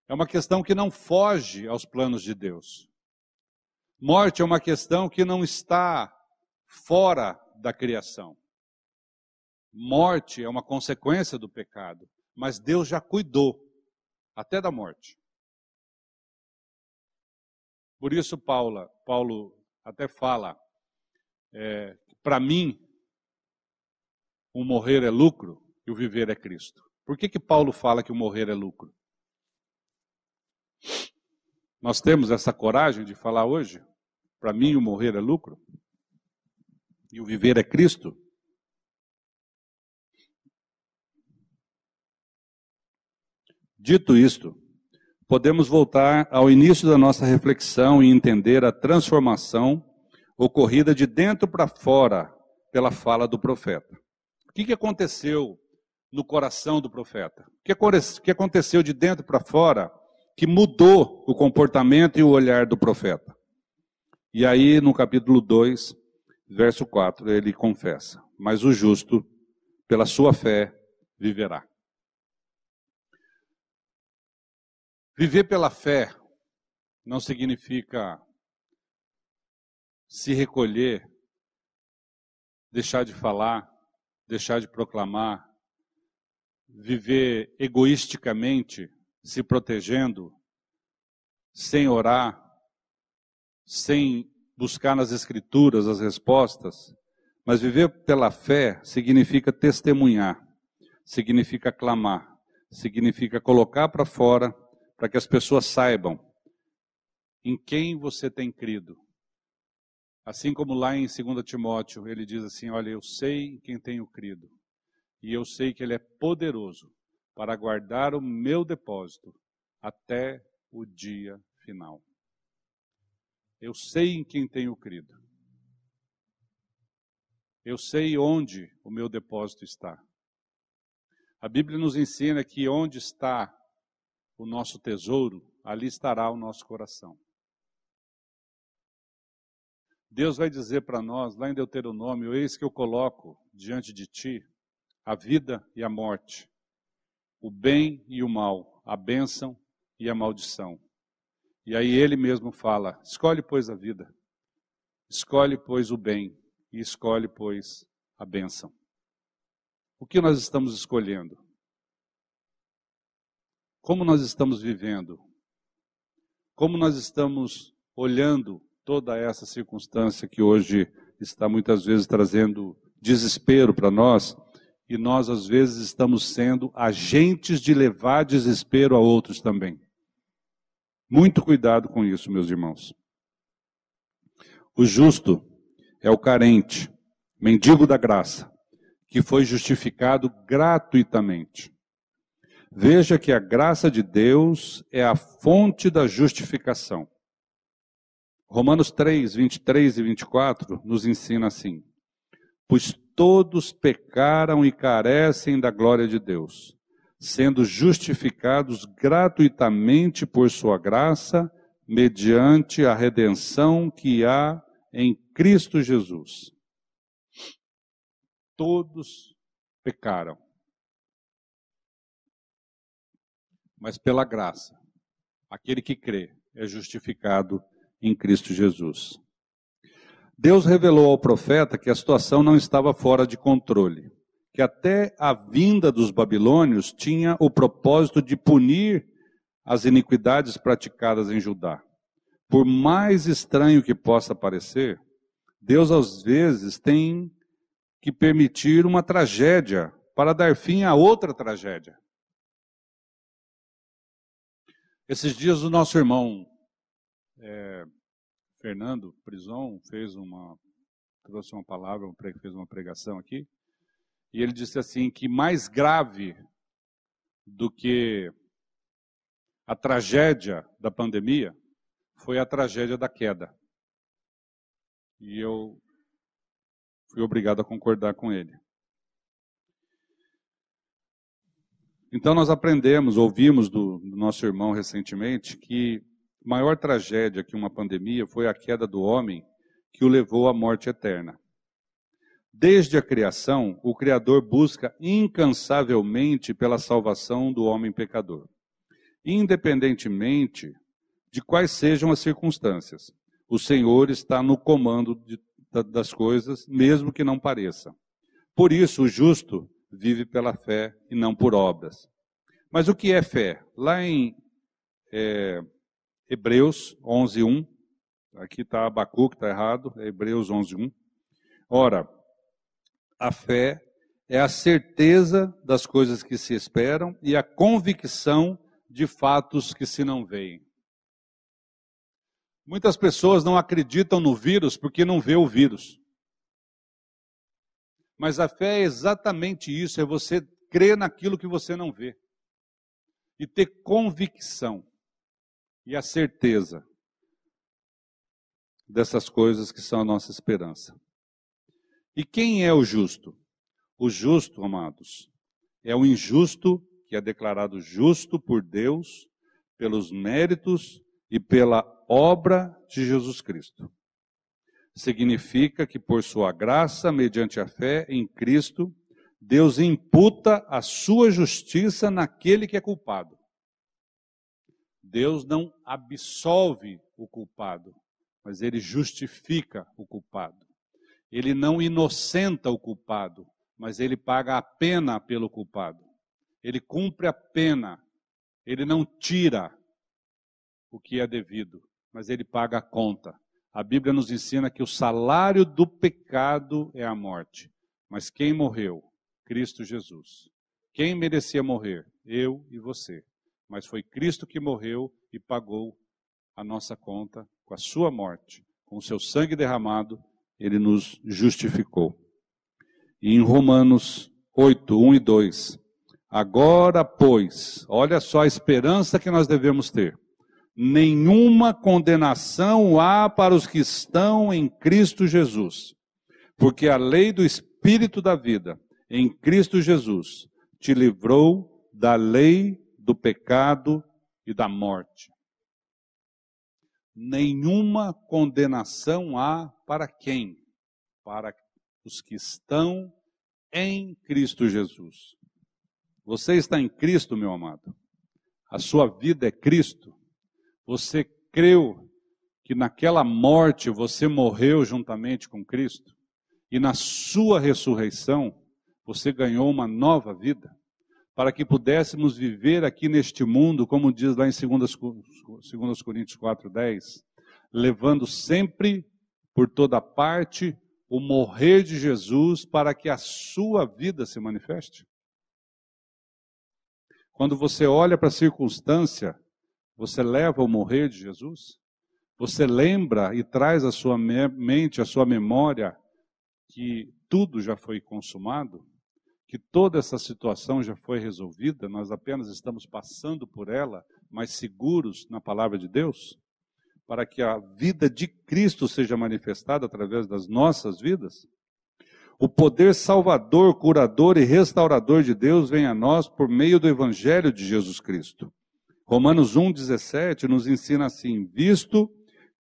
é uma questão que não foge aos planos de Deus. Morte é uma questão que não está fora da criação. Morte é uma consequência do pecado, mas Deus já cuidou até da morte. Por isso, Paula, Paulo até fala: é, para mim, o morrer é lucro e o viver é Cristo. Por que, que Paulo fala que o morrer é lucro? Nós temos essa coragem de falar hoje? Para mim, o morrer é lucro e o viver é Cristo? Dito isto, podemos voltar ao início da nossa reflexão e entender a transformação ocorrida de dentro para fora pela fala do profeta. O que, aconteceu no coração do profeta? O que aconteceu de dentro para fora que mudou o comportamento e o olhar do profeta. E aí, no capítulo 2, verso 4, ele confessa: Mas o justo, pela sua fé, viverá. Viver pela fé não significa se recolher, deixar de falar, deixar de proclamar, viver egoisticamente se protegendo, sem orar, sem buscar nas Escrituras as respostas, mas viver pela fé significa testemunhar, significa clamar, significa colocar para fora para que as pessoas saibam em quem você tem crido. Assim como lá em 2 Timóteo, ele diz assim: Olha, eu sei em quem tenho crido, e eu sei que ele é poderoso para guardar o meu depósito até o dia final. Eu sei em quem tenho crido. Eu sei onde o meu depósito está. A Bíblia nos ensina que onde está o nosso tesouro, ali estará o nosso coração. Deus vai dizer para nós, lá em Deuteronômio: Eis que eu coloco diante de ti a vida e a morte, o bem e o mal, a bênção e a maldição. E aí ele mesmo fala: escolhe, pois, a vida, escolhe, pois, o bem, e escolhe, pois, a bênção. O que nós estamos escolhendo? Como nós estamos vivendo? Como nós estamos olhando toda essa circunstância que hoje está muitas vezes trazendo desespero para nós? E nós, às vezes, estamos sendo agentes de levar desespero a outros também. Muito cuidado com isso, meus irmãos. O justo é o carente, mendigo da graça, que foi justificado gratuitamente. Veja que a graça de Deus é a fonte da justificação. Romanos 3, 23 e 24 nos ensina assim: Pois todos pecaram e carecem da glória de Deus sendo justificados gratuitamente por sua graça, mediante a redenção que há em Cristo Jesus. Todos pecaram. Mas pela graça, aquele que crê é justificado em Cristo Jesus. Deus revelou ao profeta que a situação não estava fora de controle que até a vinda dos babilônios tinha o propósito de punir as iniquidades praticadas em Judá. Por mais estranho que possa parecer, Deus às vezes tem que permitir uma tragédia para dar fim a outra tragédia. Esses dias o nosso irmão é, Fernando Prison fez uma trouxe uma palavra, fez uma pregação aqui e ele disse assim que mais grave do que a tragédia da pandemia foi a tragédia da queda. E eu fui obrigado a concordar com ele. Então nós aprendemos, ouvimos do, do nosso irmão recentemente que maior tragédia que uma pandemia foi a queda do homem que o levou à morte eterna. Desde a criação, o Criador busca incansavelmente pela salvação do homem pecador, independentemente de quais sejam as circunstâncias. O Senhor está no comando de, das coisas, mesmo que não pareça. Por isso, o justo vive pela fé e não por obras. Mas o que é fé? Lá em é, Hebreus 11:1, aqui está Abacuque, está errado, é Hebreus 11:1. Ora, a fé é a certeza das coisas que se esperam e a convicção de fatos que se não veem. Muitas pessoas não acreditam no vírus porque não vê o vírus. Mas a fé é exatamente isso, é você crer naquilo que você não vê. E ter convicção e a certeza dessas coisas que são a nossa esperança. E quem é o justo? O justo, amados, é o injusto que é declarado justo por Deus pelos méritos e pela obra de Jesus Cristo. Significa que por sua graça, mediante a fé em Cristo, Deus imputa a sua justiça naquele que é culpado. Deus não absolve o culpado, mas ele justifica o culpado. Ele não inocenta o culpado, mas ele paga a pena pelo culpado. Ele cumpre a pena. Ele não tira o que é devido, mas ele paga a conta. A Bíblia nos ensina que o salário do pecado é a morte. Mas quem morreu? Cristo Jesus. Quem merecia morrer? Eu e você. Mas foi Cristo que morreu e pagou a nossa conta com a sua morte, com o seu sangue derramado ele nos justificou. E em Romanos 8, 1 e 2. Agora, pois, olha só a esperança que nós devemos ter. Nenhuma condenação há para os que estão em Cristo Jesus, porque a lei do Espírito da vida, em Cristo Jesus, te livrou da lei do pecado e da morte. nenhuma condenação há para quem? Para os que estão em Cristo Jesus. Você está em Cristo, meu amado. A sua vida é Cristo. Você creu que naquela morte você morreu juntamente com Cristo e na sua ressurreição você ganhou uma nova vida para que pudéssemos viver aqui neste mundo, como diz lá em 2, 2 Coríntios 4,10, levando sempre por toda parte o morrer de Jesus para que a sua vida se manifeste? Quando você olha para a circunstância, você leva o morrer de Jesus? Você lembra e traz à sua mente, à sua memória, que tudo já foi consumado? Que toda essa situação já foi resolvida, nós apenas estamos passando por ela, mas seguros na palavra de Deus, para que a vida de Cristo seja manifestada através das nossas vidas? O poder salvador, curador e restaurador de Deus vem a nós por meio do Evangelho de Jesus Cristo. Romanos 1,17 nos ensina assim: visto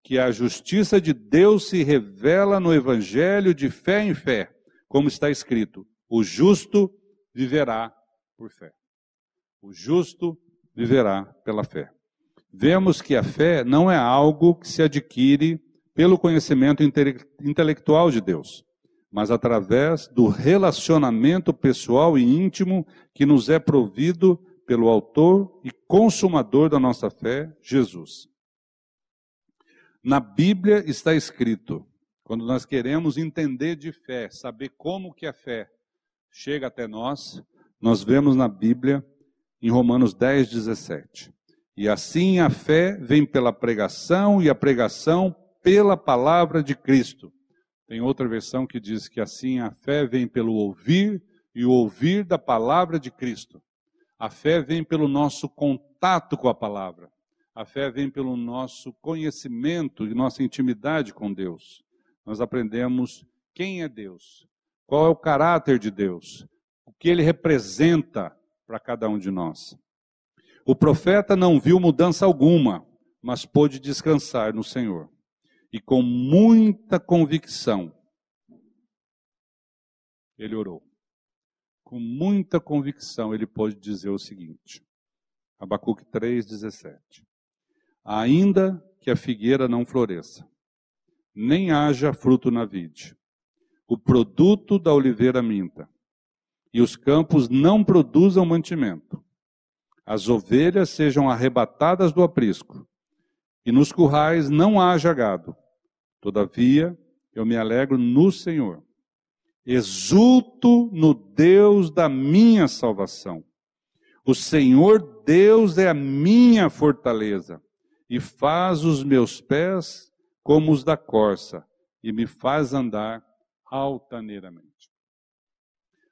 que a justiça de Deus se revela no Evangelho de fé em fé, como está escrito: o justo viverá por fé. O justo viverá pela fé. Vemos que a fé não é algo que se adquire pelo conhecimento intelectual de Deus, mas através do relacionamento pessoal e íntimo que nos é provido pelo Autor e Consumador da nossa fé, Jesus. Na Bíblia está escrito, quando nós queremos entender de fé, saber como que a fé chega até nós, nós vemos na Bíblia, em Romanos 10, 17. E assim a fé vem pela pregação, e a pregação pela palavra de Cristo. Tem outra versão que diz que assim a fé vem pelo ouvir, e o ouvir da palavra de Cristo. A fé vem pelo nosso contato com a palavra. A fé vem pelo nosso conhecimento e nossa intimidade com Deus. Nós aprendemos quem é Deus, qual é o caráter de Deus? O que ele representa para cada um de nós? O profeta não viu mudança alguma, mas pôde descansar no Senhor. E com muita convicção, ele orou. Com muita convicção, ele pôde dizer o seguinte: Abacuque 3,17: Ainda que a figueira não floresça, nem haja fruto na vide, o produto da oliveira minta, e os campos não produzam mantimento. As ovelhas sejam arrebatadas do aprisco, e nos currais não haja gado. Todavia, eu me alegro no Senhor. Exulto no Deus da minha salvação. O Senhor Deus é a minha fortaleza e faz os meus pés como os da corça e me faz andar altaneiramente.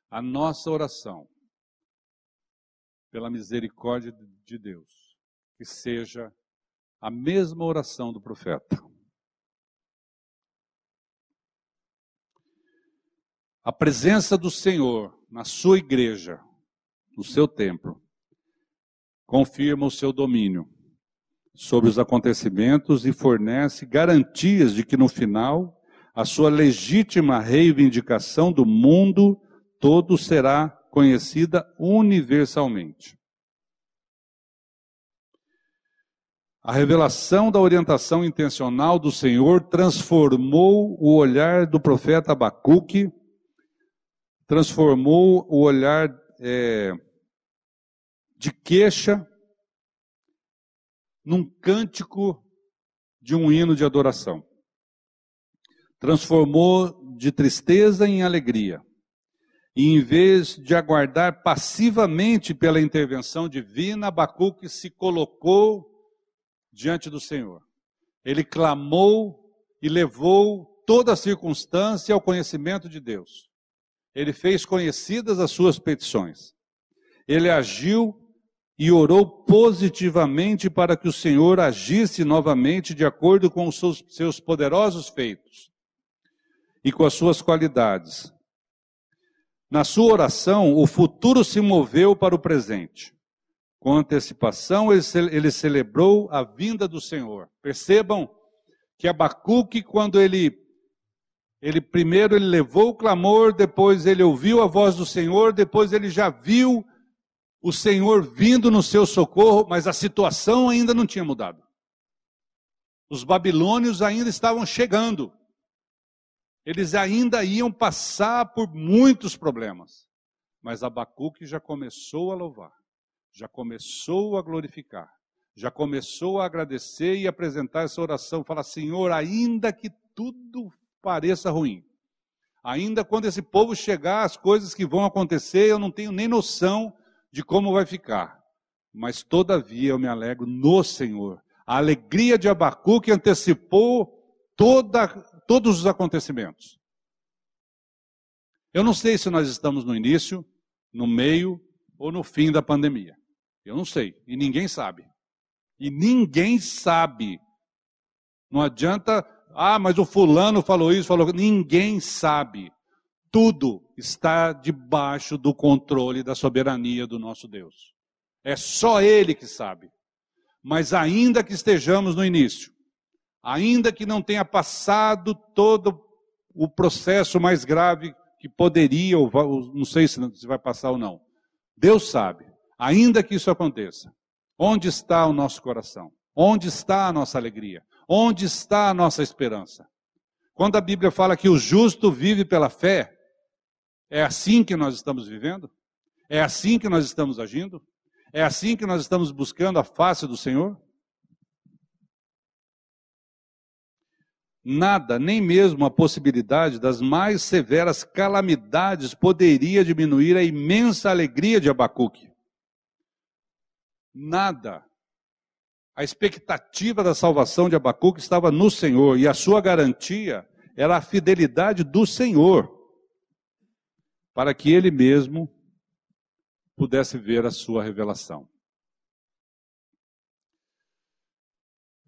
A nossa oração, pela misericórdia de Deus, que seja a mesma oração do profeta. A presença do Senhor na sua igreja, no seu templo, confirma o seu domínio sobre os acontecimentos e fornece garantias de que no final a sua legítima reivindicação do mundo todo será conhecida universalmente. A revelação da orientação intencional do Senhor transformou o olhar do profeta Abacuque, transformou o olhar é, de queixa num cântico de um hino de adoração transformou de tristeza em alegria. E em vez de aguardar passivamente pela intervenção divina, Abacuque se colocou diante do Senhor. Ele clamou e levou toda a circunstância ao conhecimento de Deus. Ele fez conhecidas as suas petições. Ele agiu e orou positivamente para que o Senhor agisse novamente de acordo com os seus poderosos feitos e com as suas qualidades. Na sua oração, o futuro se moveu para o presente, Com antecipação, ele, ele celebrou a vinda do Senhor. Percebam que Abacuque, quando ele, ele primeiro ele levou o clamor, depois ele ouviu a voz do Senhor, depois ele já viu o Senhor vindo no seu socorro, mas a situação ainda não tinha mudado. Os babilônios ainda estavam chegando. Eles ainda iam passar por muitos problemas. Mas Abacuque já começou a louvar, já começou a glorificar, já começou a agradecer e apresentar essa oração. Fala, Senhor, ainda que tudo pareça ruim, ainda quando esse povo chegar, as coisas que vão acontecer, eu não tenho nem noção de como vai ficar. Mas todavia eu me alegro no Senhor. A alegria de Abacuque antecipou toda, todos os acontecimentos. Eu não sei se nós estamos no início, no meio ou no fim da pandemia. Eu não sei. E ninguém sabe. E ninguém sabe. Não adianta, ah, mas o fulano falou isso, falou. Ninguém sabe. Tudo está debaixo do controle da soberania do nosso Deus. É só Ele que sabe. Mas ainda que estejamos no início, ainda que não tenha passado todo o processo mais grave que poderia, ou não sei se vai passar ou não, Deus sabe, ainda que isso aconteça, onde está o nosso coração? Onde está a nossa alegria? Onde está a nossa esperança? Quando a Bíblia fala que o justo vive pela fé, é assim que nós estamos vivendo? É assim que nós estamos agindo? É assim que nós estamos buscando a face do Senhor? Nada, nem mesmo a possibilidade das mais severas calamidades poderia diminuir a imensa alegria de Abacuque. Nada. A expectativa da salvação de Abacuque estava no Senhor e a sua garantia era a fidelidade do Senhor, para que ele mesmo pudesse ver a sua revelação.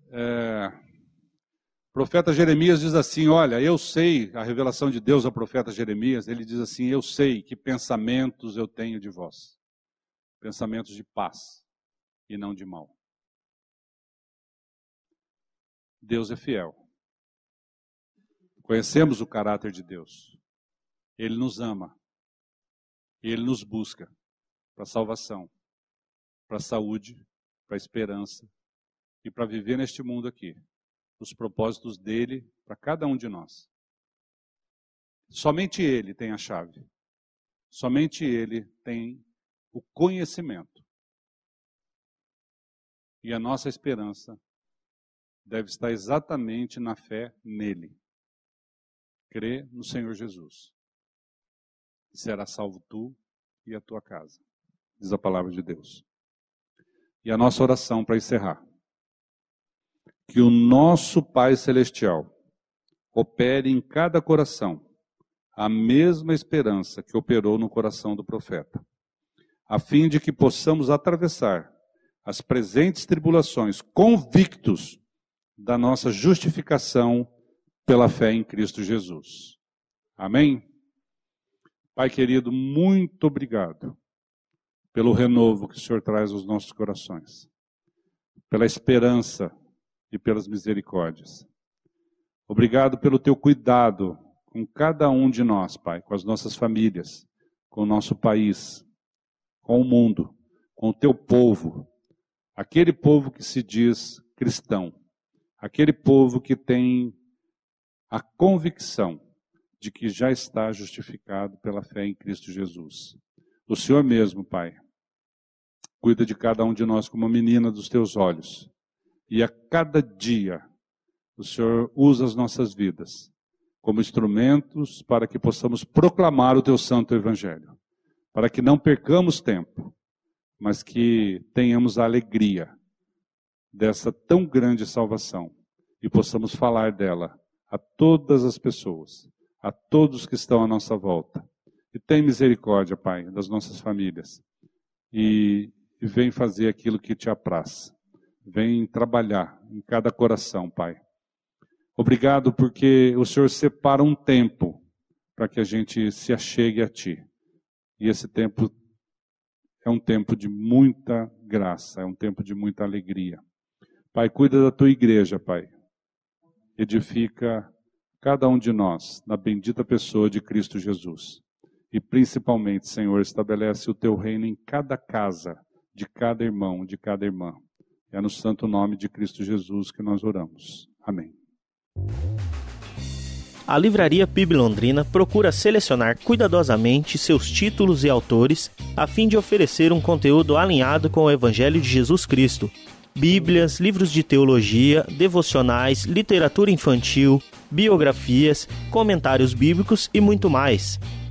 É, profeta Jeremias diz assim: Olha, eu sei, a revelação de Deus ao profeta Jeremias, ele diz assim: Eu sei que pensamentos eu tenho de vós, pensamentos de paz e não de mal. Deus é fiel. Conhecemos o caráter de Deus. Ele nos ama. Ele nos busca para salvação, para saúde, para esperança e para viver neste mundo aqui, os propósitos dele para cada um de nós. Somente ele tem a chave. Somente ele tem o conhecimento. E a nossa esperança deve estar exatamente na fé nele. Crê no Senhor Jesus. Será salvo tu e a tua casa diz a palavra de Deus. E a nossa oração para encerrar. Que o nosso Pai Celestial opere em cada coração a mesma esperança que operou no coração do profeta, a fim de que possamos atravessar as presentes tribulações convictos da nossa justificação pela fé em Cristo Jesus. Amém? Pai querido, muito obrigado pelo renovo que o Senhor traz aos nossos corações, pela esperança e pelas misericórdias. Obrigado pelo teu cuidado com cada um de nós, Pai, com as nossas famílias, com o nosso país, com o mundo, com o teu povo, aquele povo que se diz cristão, aquele povo que tem a convicção de que já está justificado pela fé em Cristo Jesus. O Senhor mesmo, Pai, Cuida de cada um de nós como menina dos teus olhos. E a cada dia, o Senhor usa as nossas vidas como instrumentos para que possamos proclamar o teu santo evangelho. Para que não percamos tempo, mas que tenhamos a alegria dessa tão grande salvação e possamos falar dela a todas as pessoas, a todos que estão à nossa volta. E tem misericórdia, Pai, das nossas famílias. E e vem fazer aquilo que te apraz. Vem trabalhar em cada coração, Pai. Obrigado porque o Senhor separa um tempo para que a gente se achegue a Ti. E esse tempo é um tempo de muita graça, é um tempo de muita alegria. Pai, cuida da tua igreja, Pai. Edifica cada um de nós na bendita pessoa de Cristo Jesus. E principalmente, Senhor, estabelece o teu reino em cada casa, de cada irmão, de cada irmã. É no santo nome de Cristo Jesus que nós oramos. Amém. A Livraria PIB Londrina procura selecionar cuidadosamente seus títulos e autores a fim de oferecer um conteúdo alinhado com o Evangelho de Jesus Cristo. Bíblias, livros de teologia, devocionais, literatura infantil, biografias, comentários bíblicos e muito mais.